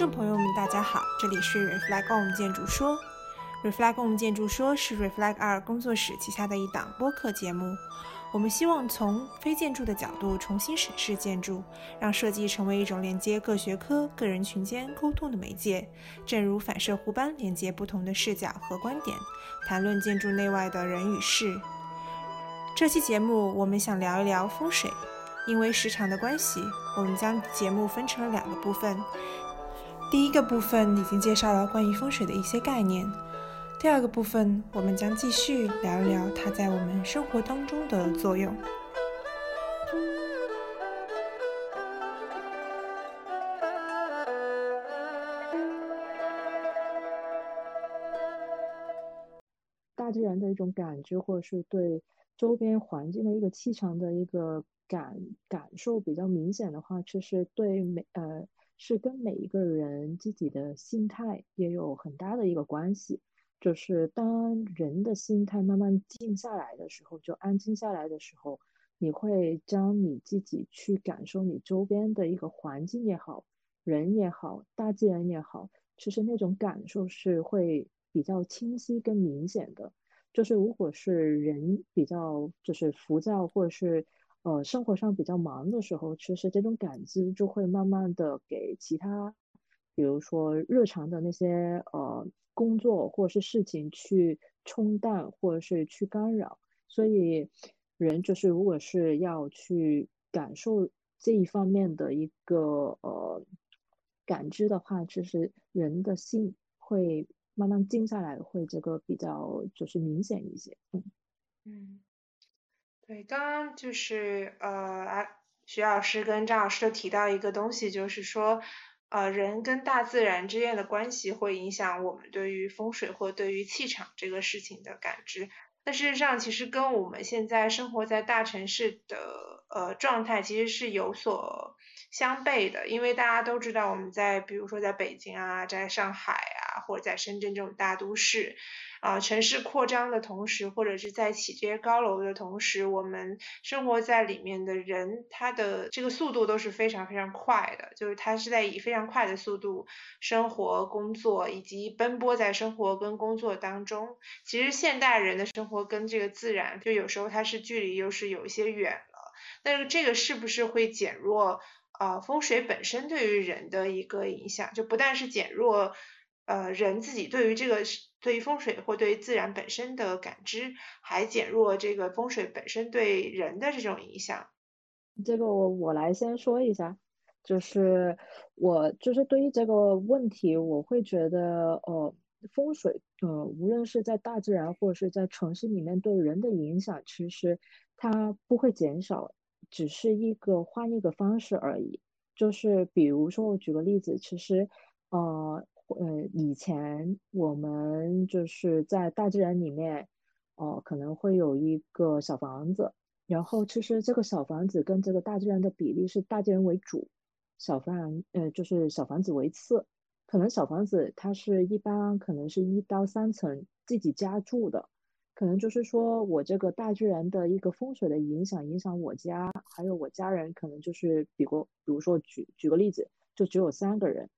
听众朋友们，大家好，这里是 Reflect On 建筑说。Reflect On 建筑说是 Reflect 二工作室旗下的一档播客节目。我们希望从非建筑的角度重新审视建筑，让设计成为一种连接各学科、个人群间沟通的媒介，正如反射弧般连接不同的视角和观点，谈论建筑内外的人与事。这期节目我们想聊一聊风水，因为时长的关系，我们将节目分成了两个部分。第一个部分已经介绍了关于风水的一些概念。第二个部分，我们将继续聊一聊它在我们生活当中的作用。大自然的一种感知，或者是对周边环境的一个气场的一个感感受比较明显的话，其实对每呃是跟每一个人自己的心态也有很大的一个关系。就是当人的心态慢慢静下来的时候，就安静下来的时候，你会将你自己去感受你周边的一个环境也好，人也好，大自然也好，其实那种感受是会比较清晰跟明显的。就是如果是人比较就是浮躁，或者是呃生活上比较忙的时候，其实这种感知就会慢慢的给其他。比如说日常的那些呃工作或者是事情去冲淡或者是去干扰，所以人就是如果是要去感受这一方面的一个呃感知的话，其实人的心会慢慢静下来，会这个比较就是明显一些。嗯嗯，对，刚刚就是呃徐老师跟张老师都提到一个东西，就是说。呃，人跟大自然之间的关系会影响我们对于风水或对于气场这个事情的感知。但事实上，其实跟我们现在生活在大城市的呃状态其实是有所相悖的。因为大家都知道，我们在比如说在北京啊，在上海啊，或者在深圳这种大都市。啊，城市扩张的同时，或者是在起这些高楼的同时，我们生活在里面的人，他的这个速度都是非常非常快的，就是他是在以非常快的速度生活、工作以及奔波在生活跟工作当中。其实现代人的生活跟这个自然，就有时候它是距离又是有一些远了。但是这个是不是会减弱啊风水本身对于人的一个影响？就不但是减弱。呃，人自己对于这个对于风水或对于自然本身的感知，还减弱这个风水本身对人的这种影响。这个我我来先说一下，就是我就是对于这个问题，我会觉得呃，风水呃，无论是在大自然或者是在城市里面对人的影响，其实它不会减少，只是一个换一个方式而已。就是比如说，我举个例子，其实呃。呃，以前我们就是在大自然里面，哦，可能会有一个小房子，然后其实这个小房子跟这个大自然的比例是大自然为主，小房呃就是小房子为次，可能小房子它是一般可能是一到三层自己家住的，可能就是说我这个大自然的一个风水的影响影响我家，还有我家人可能就是比如比如说举举个例子，就只有三个人。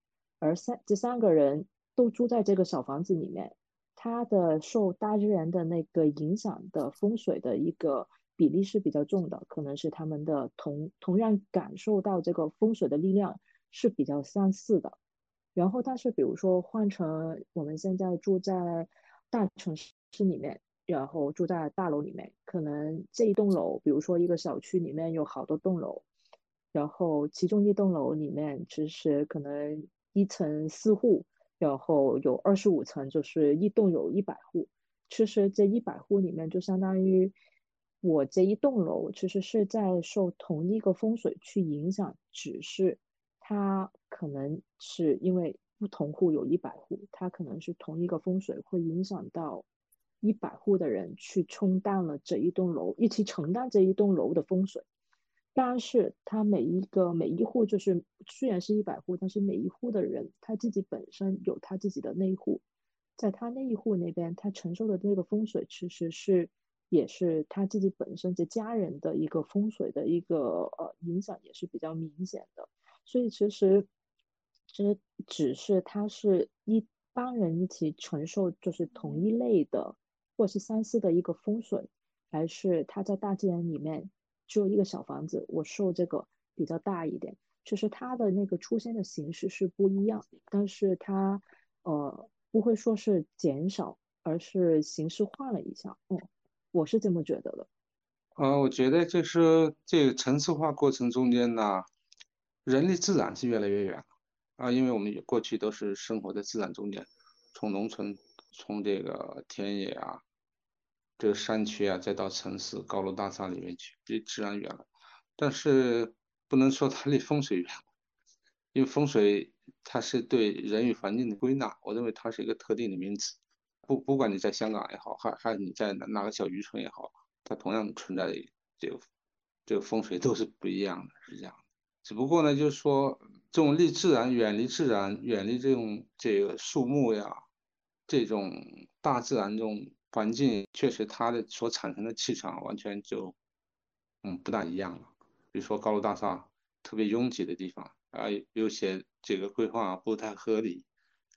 而三这三个人都住在这个小房子里面，他的受大自然的那个影响的风水的一个比例是比较重的，可能是他们的同同样感受到这个风水的力量是比较相似的。然后，但是比如说换成我们现在住在大城市里面，然后住在大楼里面，可能这一栋楼，比如说一个小区里面有好多栋楼，然后其中一栋楼里面其实可能。一层四户，然后有二十五层，就是一栋有一百户。其实这一百户里面，就相当于我这一栋楼，其实是在受同一个风水去影响，只是它可能是因为不同户有一百户，它可能是同一个风水会影响到一百户的人去冲淡了这一栋楼，一起承担这一栋楼的风水。但是他每一个每一户就是虽然是一百户，但是每一户的人他自己本身有他自己的内户，在他那一户那边，他承受的那个风水其实是也是他自己本身这家人的一个风水的一个呃影响也是比较明显的。所以其实这只是他是一帮人一起承受，就是同一类的，或是相似的一个风水，还是他在大自然里面只有一个小房子，我受这个比较大一点，就是它的那个出现的形式是不一样，但是它呃不会说是减少，而是形式换了一下，嗯，我是这么觉得的。呃，我觉得就是这个城市化过程中间呢，人离自然是越来越远了。啊，因为我们过去都是生活在自然中间，从农村，从这个田野啊，这个山区啊，再到城市高楼大厦里面去，离自然远了。但是不能说它离风水远，因为风水它是对人与环境的归纳，我认为它是一个特定的名词，不不管你在香港也好，还还是你在哪哪个小渔村也好。它同样存在这个这个风水都是不一样的，是这样的。只不过呢，就是说这种离自然、远离自然、远离这种这个树木呀，这种大自然中环境，确实它的所产生的气场完全就嗯不大一样了。比如说高楼大厦特别拥挤的地方啊，有些这个规划不太合理，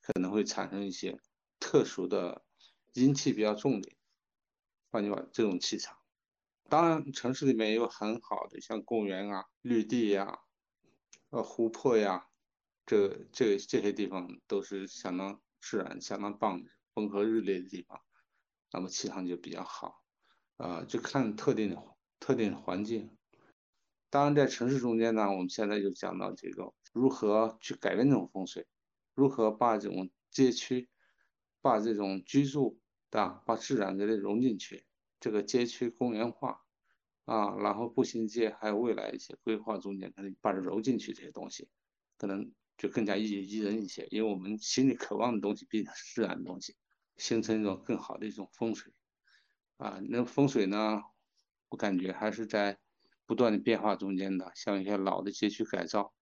可能会产生一些特殊的阴气比较重的。换句话，这种气场，当然城市里面也有很好的，像公园啊、绿地呀、呃湖泊呀，这这这些地方都是相当自然、相当棒的风和日丽的地方，那么气场就比较好。呃，就看特定的特定的环境。当然，在城市中间呢，我们现在就讲到这个如何去改变这种风水，如何把这种街区，把这种居住。啊，把自然给它融进去，这个街区公园化啊，然后步行街还有未来一些规划中间，可能把它揉进去这些东西，可能就更加宜宜人一些。因为我们心里渴望的东西毕竟是自然的东西，形成一种更好的一种风水啊。那风水呢，我感觉还是在不断的变化中间的，像一些老的街区改造，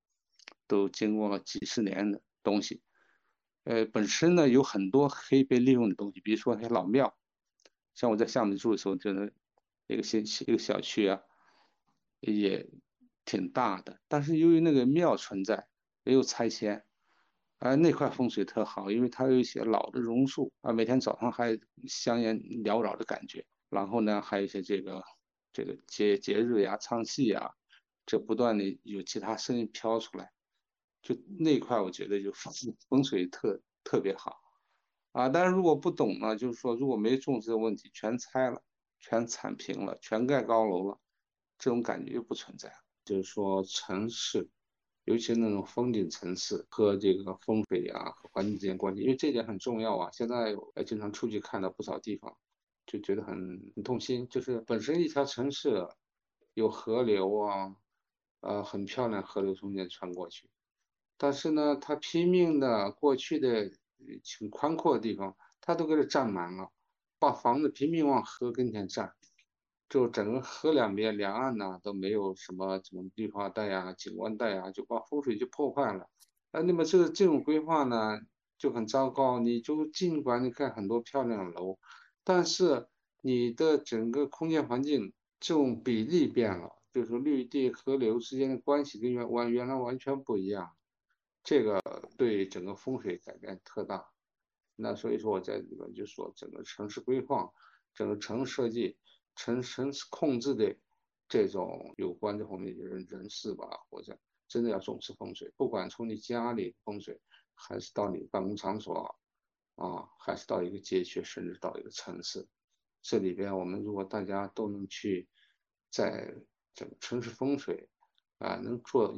都经过了几十年的东西。呃，本身呢有很多可以被利用的东西，比如说那些老庙，像我在厦门住的时候，就是一个新一个小区啊，也挺大的。但是由于那个庙存在，没有拆迁，啊，那块风水特好，因为它有一些老的榕树啊，每天早上还香烟缭绕的感觉。然后呢，还有一些这个这个节节日呀、唱戏呀，这不断的有其他声音飘出来。就那块，我觉得就风风水特特别好，啊，但是如果不懂呢，就是说如果没重视这个问题，全拆了，全铲平了，全盖高楼了，这种感觉就不存在了。就是说城市，尤其那种风景城市和这个风水啊和环境之间关系，因为这点很重要啊。现在呃经常出去看到不少地方，就觉得很很痛心，就是本身一条城市有河流啊，呃很漂亮，河流中间穿过去。但是呢，他拼命的过去的挺宽阔的地方，他都给它占满了，把房子拼命往河跟前占，就整个河两边两岸呢都没有什么什么绿化带呀、景观带呀，就把风水就破坏了。啊，那么这个这种规划呢就很糟糕。你就尽管你盖很多漂亮的楼，但是你的整个空间环境这种比例变了，就是绿地河流之间的关系跟原完原来完全不一样。这个对整个风水改变特大，那所以说我在里面就说整个城市规划、整个城市设计、城城市控制的这种有关这方面的人人士吧，或者真的要重视风水，不管从你家里风水，还是到你办公场所啊，还是到一个街区，甚至到一个城市，这里边我们如果大家都能去在整个城市风水啊，能做。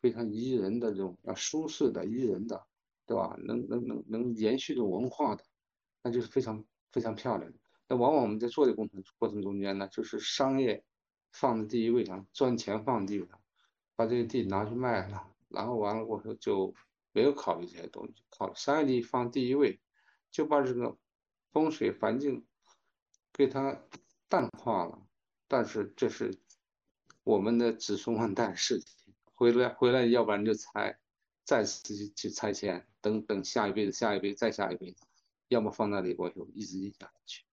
非常宜人的这种啊，舒适的、宜人的，对吧？能能能能延续的文化的，那就是非常非常漂亮。那往往我们在做的工程过程中间呢，就是商业放在第一位上，赚钱放第一位上，把这个地拿去卖了，然后完了过后就没有考虑这些东西，考商业利益放第一位，就把这个风水环境给它淡化了。但是这是我们的子孙万代事情。回来回来，要不然就拆，再次去去拆迁，等等下一辈子，下一辈子再下一辈子，要么放那里过去，一直印下去。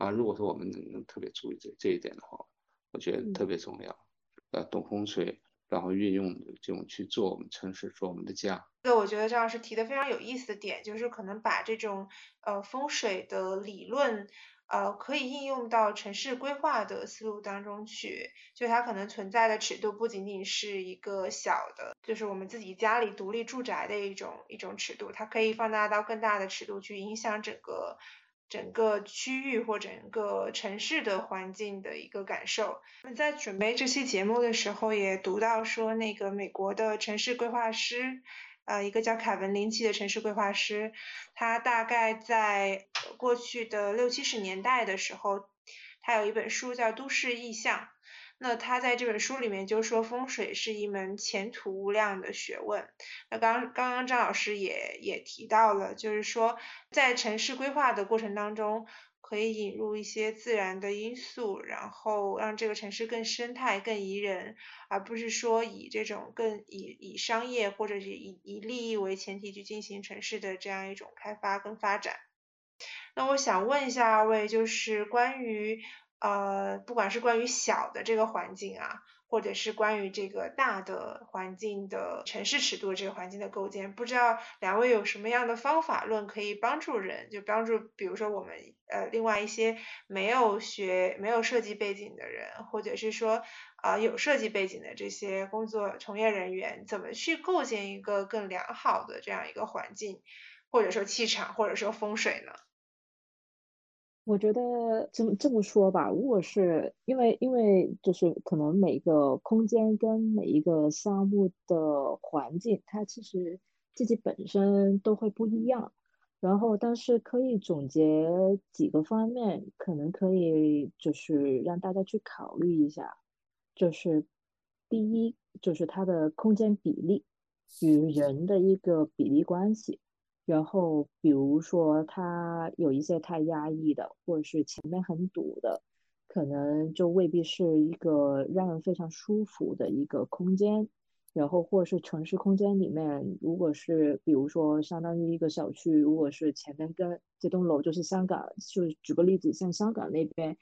啊，如果说我们能能特别注意这这一点的话，我觉得特别重要。呃，懂风水，然后运用这种去做我们城市，做我们的家。对我觉得张老师提的非常有意思的点，就是可能把这种呃风水的理论。呃，可以应用到城市规划的思路当中去，就它可能存在的尺度不仅仅是一个小的，就是我们自己家里独立住宅的一种一种尺度，它可以放大到更大的尺度去影响整个整个区域或整个城市的环境的一个感受。我们在准备这期节目的时候，也读到说那个美国的城市规划师。呃，一个叫凯文林奇的城市规划师，他大概在过去的六七十年代的时候，他有一本书叫《都市意象》。那他在这本书里面就说，风水是一门前途无量的学问。那刚刚刚张老师也也提到了，就是说在城市规划的过程当中。可以引入一些自然的因素，然后让这个城市更生态、更宜人，而不是说以这种更以以商业或者是以以利益为前提去进行城市的这样一种开发跟发展。那我想问一下二位，就是关于呃，不管是关于小的这个环境啊。或者是关于这个大的环境的城市尺度这个环境的构建，不知道两位有什么样的方法论可以帮助人，就帮助比如说我们呃另外一些没有学没有设计背景的人，或者是说啊有设计背景的这些工作从业人员，怎么去构建一个更良好的这样一个环境，或者说气场，或者说风水呢？我觉得这么这么说吧，如果是因为因为就是可能每个空间跟每一个项目的环境，它其实自己本身都会不一样。然后，但是可以总结几个方面，可能可以就是让大家去考虑一下。就是第一，就是它的空间比例与人的一个比例关系。然后，比如说它有一些太压抑的，或者是前面很堵的，可能就未必是一个让人非常舒服的一个空间。然后，或者是城市空间里面，如果是比如说相当于一个小区，如果是前面跟这栋楼就是香港，就举个例子，像香港那边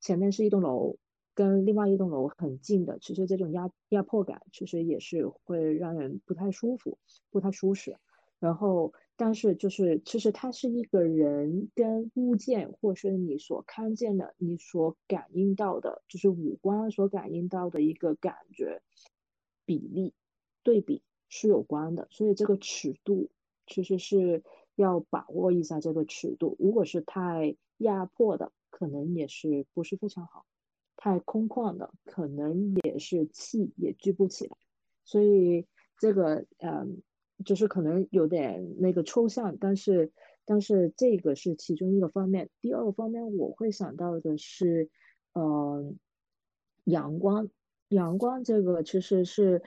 前面是一栋楼，跟另外一栋楼很近的，其实这种压压迫感，其实也是会让人不太舒服，不太舒适。然后。但是就是，其实它是一个人跟物件，或是你所看见的、你所感应到的，就是五官所感应到的一个感觉比例对比是有关的。所以这个尺度其实是要把握一下这个尺度。如果是太压迫的，可能也是不是非常好；太空旷的，可能也是气也聚不起来。所以这个，嗯。就是可能有点那个抽象，但是但是这个是其中一个方面。第二个方面我会想到的是，呃，阳光，阳光这个其实是，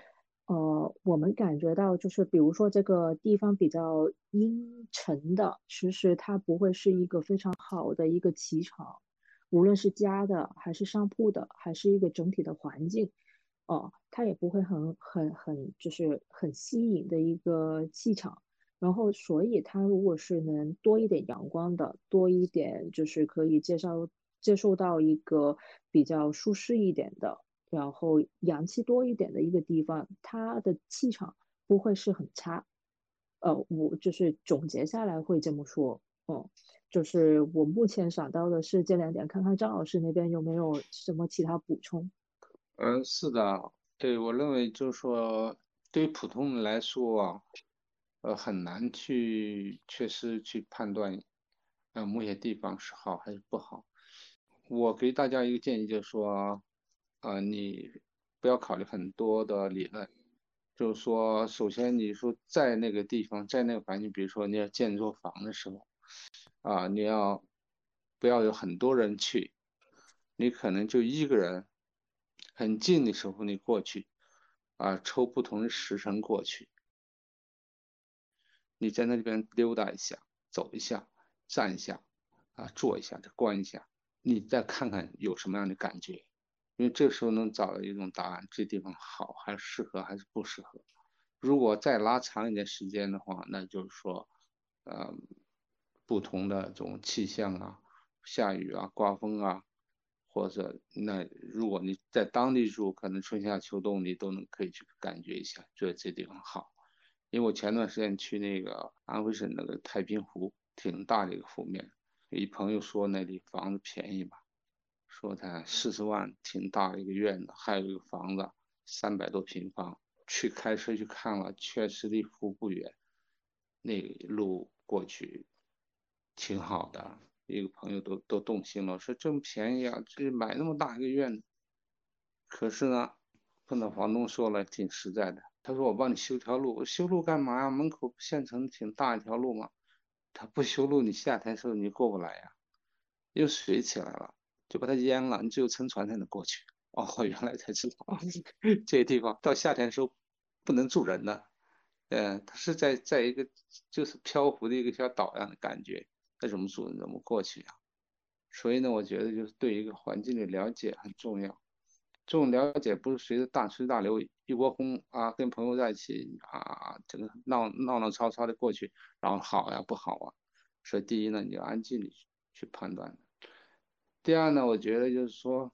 呃，我们感觉到就是比如说这个地方比较阴沉的，其实它不会是一个非常好的一个气场，无论是家的还是商铺的，还是一个整体的环境。哦，他也不会很很很就是很吸引的一个气场，然后所以他如果是能多一点阳光的，多一点就是可以介绍接受到一个比较舒适一点的，然后阳气多一点的一个地方，他的气场不会是很差。呃，我就是总结下来会这么说，嗯，就是我目前想到的是这两点，看看张老师那边有没有什么其他补充。嗯，是的，对我认为就是说，对于普通人来说啊，呃，很难去确实去判断，呃，某些地方是好还是不好。我给大家一个建议，就是说，呃，你不要考虑很多的理论，就是说，首先你说在那个地方，在那个环境，比如说你要建一座房的时候，啊，你要不要有很多人去，你可能就一个人。很近的时候，你过去，啊，抽不同的时辰过去，你在那里边溜达一下，走一下，站一下，啊，坐一下，再观一下，你再看看有什么样的感觉，因为这时候能找到一种答案，这地方好还是适合还是不适合。如果再拉长一点时间的话，那就是说，呃，不同的这种气象啊，下雨啊，刮风啊。或者那如果你在当地住，可能春夏秋冬你都能可以去感觉一下，觉得这地方好。因为我前段时间去那个安徽省那个太平湖，挺大的一个湖面，一朋友说那里房子便宜吧，说他四十万挺大一个院子，还有一个房子三百多平方，去开车去看了，确实离湖不远，那路过去挺好的。一个朋友都都动心了，说这么便宜啊，这买那么大一个院子。可是呢，碰到房东说了，挺实在的。他说我帮你修条路，修路干嘛呀？门口县城挺大一条路嘛。他不修路，你夏天时候你过不来呀，因为水起来了，就把它淹了，你只有乘船才能过去。哦，原来才知道 这些地方到夏天时候不能住人的。嗯，它是在在一个就是漂浮的一个小岛一样的感觉。那怎么住？怎么过去呀？所以呢，我觉得就是对一个环境的了解很重要。这种了解不是随着大吹大流一窝蜂啊，跟朋友在一起啊，这个闹闹闹吵吵的过去，然后好呀不好啊。所以第一呢，你要安静的去判断。第二呢，我觉得就是说，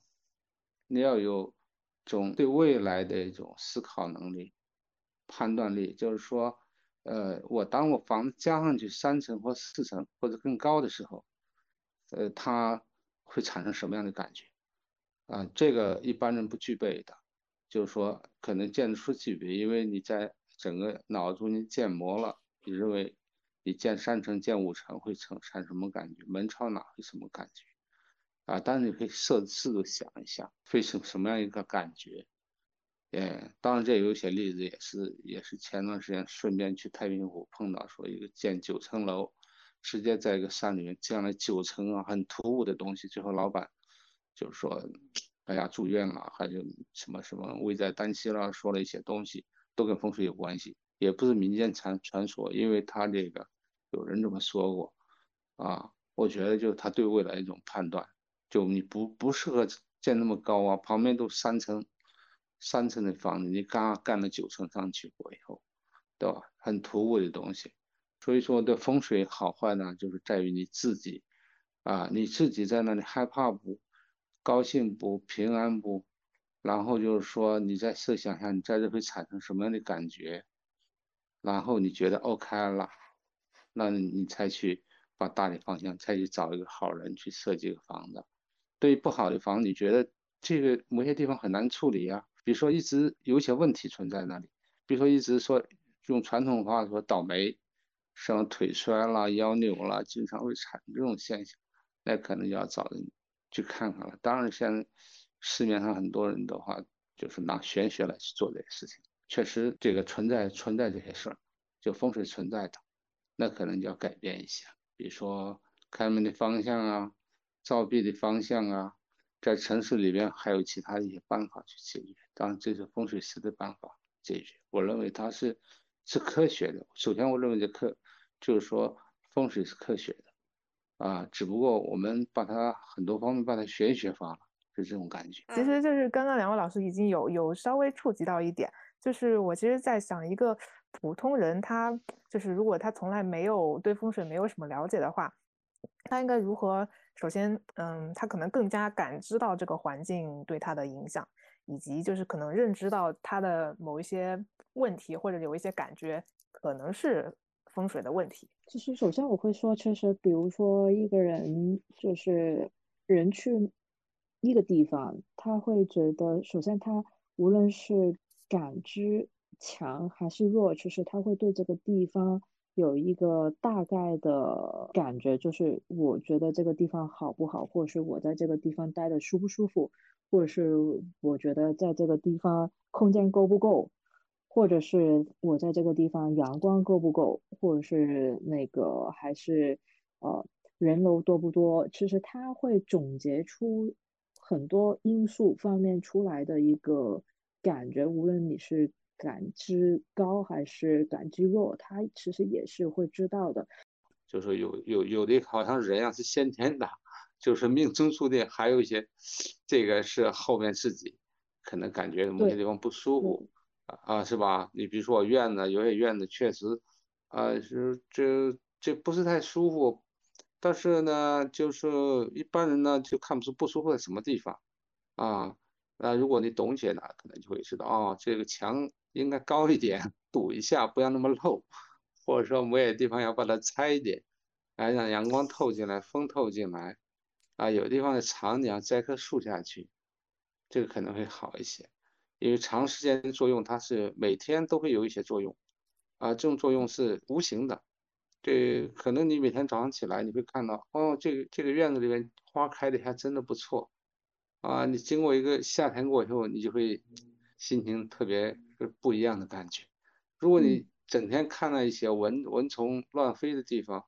你要有种对未来的一种思考能力、判断力，就是说。呃，我当我房子加上去三层或四层或者更高的时候，呃，它会产生什么样的感觉？啊，这个一般人不具备的，就是说可能建筑师具备，因为你在整个脑中间建模了，你认为你建三层、建五层会产生什么感觉？门朝哪会什么感觉？啊，但是你可以设试着想一下，会是什么样一个感觉？哎，当然这有一些例子也是，也是前段时间顺便去太平湖碰到，说一个建九层楼，直接在一个山里面建了九层啊，很突兀的东西，最后老板就是说，哎呀住院了，还有什么什么危在旦夕了，说了一些东西，都跟风水有关系，也不是民间传传说，因为他这个有人这么说过，啊，我觉得就是他对未来一种判断，就你不不适合建那么高啊，旁边都三层。三层的房子，你刚刚干了九层上去过以后，对吧？很突兀的东西，所以说的风水好坏呢，就是在于你自己啊，你自己在那里害怕不？高兴不？平安不？然后就是说你再设想一下，你在这会产生什么样的感觉？然后你觉得 OK 了，那你才去把大的方向，再去找一个好人去设计个房子。对于不好的房子，你觉得这个某些地方很难处理呀？比如说一直有些问题存在那里，比如说一直说用传统话说倒霉，什么腿摔了、腰扭了，经常会产生这种现象，那可能就要找人去看看了。当然，现在市面上很多人的话，就是拿玄学来去做这些事情，确实这个存在存在这些事儿，就风水存在的，那可能就要改变一下，比如说开门的方向啊，照壁的方向啊。在城市里边还有其他一些办法去解决，当然这是风水师的办法解决。我认为它是是科学的。首先，我认为这科就是说风水是科学的啊，只不过我们把它很多方面把它玄学化了，是这种感觉。其实就是刚刚两位老师已经有有稍微触及到一点，就是我其实在想，一个普通人他就是如果他从来没有对风水没有什么了解的话，他应该如何？首先，嗯，他可能更加感知到这个环境对他的影响，以及就是可能认知到他的某一些问题，或者有一些感觉可能是风水的问题。其实，首先我会说，确实，比如说一个人就是人去一个地方，他会觉得，首先他无论是感知强还是弱，其实他会对这个地方。有一个大概的感觉，就是我觉得这个地方好不好，或者是我在这个地方待的舒不舒服，或者是我觉得在这个地方空间够不够，或者是我在这个地方阳光够不够，或者是那个还是呃人流多不多，其实他会总结出很多因素方面出来的一个感觉，无论你是。感知高还是感知弱，他其实也是会知道的。就是有有有的好像人啊是先天的，就是命中注定，还有一些这个是后面自己可能感觉某些地方不舒服啊，是吧？你比如说我院子，有些院子确实啊是这这不是太舒服，但是呢，就是一般人呢就看不出不舒服在什么地方，啊。那如果你懂一些呢，可能就会知道哦，这个墙应该高一点，堵一下，不要那么漏，或者说某些地方要把它拆一点，来让阳光透进来，风透进来。啊，有地方的长，你要栽棵树下去，这个可能会好一些，因为长时间的作用，它是每天都会有一些作用，啊，这种作用是无形的，这可能你每天早上起来，你会看到，哦，这个这个院子里面花开的还真的不错，啊，你经过一个夏天过以后，你就会心情特别不一样的感觉。如果你整天看到一些蚊蚊虫乱飞的地方，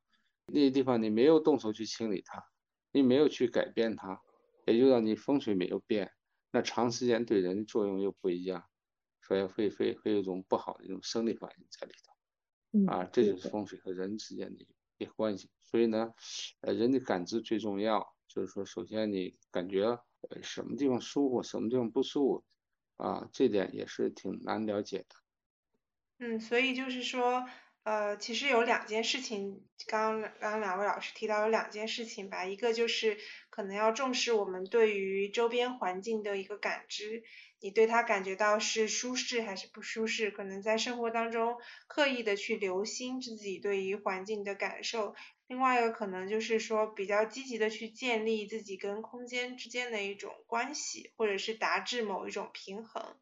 那些地方你没有动手去清理它。你没有去改变它，也就让你风水没有变，那长时间对人的作用又不一样，所以会会会有一种不好的一种生理反应在里头，啊，这就是风水和人之间的一个关系。所以呢，呃，人的感知最重要，就是说，首先你感觉呃什么地方舒服，什么地方不舒服，啊，这点也是挺难了解的。嗯，所以就是说。呃，其实有两件事情，刚刚刚两位老师提到有两件事情吧，一个就是可能要重视我们对于周边环境的一个感知，你对它感觉到是舒适还是不舒适，可能在生活当中刻意的去留心自己对于环境的感受。另外一个可能就是说比较积极的去建立自己跟空间之间的一种关系，或者是达至某一种平衡。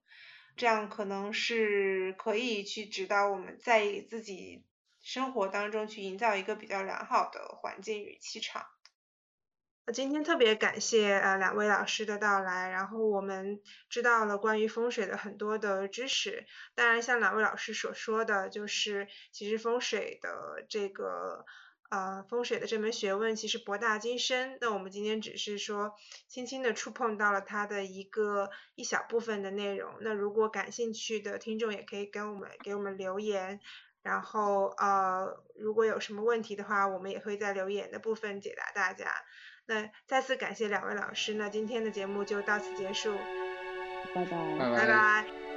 这样可能是可以去指导我们在自己生活当中去营造一个比较良好的环境与气场。今天特别感谢呃两位老师的到来，然后我们知道了关于风水的很多的知识。当然像两位老师所说的，就是其实风水的这个。呃，风水的这门学问其实博大精深，那我们今天只是说轻轻的触碰到了它的一个一小部分的内容。那如果感兴趣的听众也可以跟我们给我们留言，然后呃，如果有什么问题的话，我们也会在留言的部分解答大家。那再次感谢两位老师，那今天的节目就到此结束，拜拜，拜拜。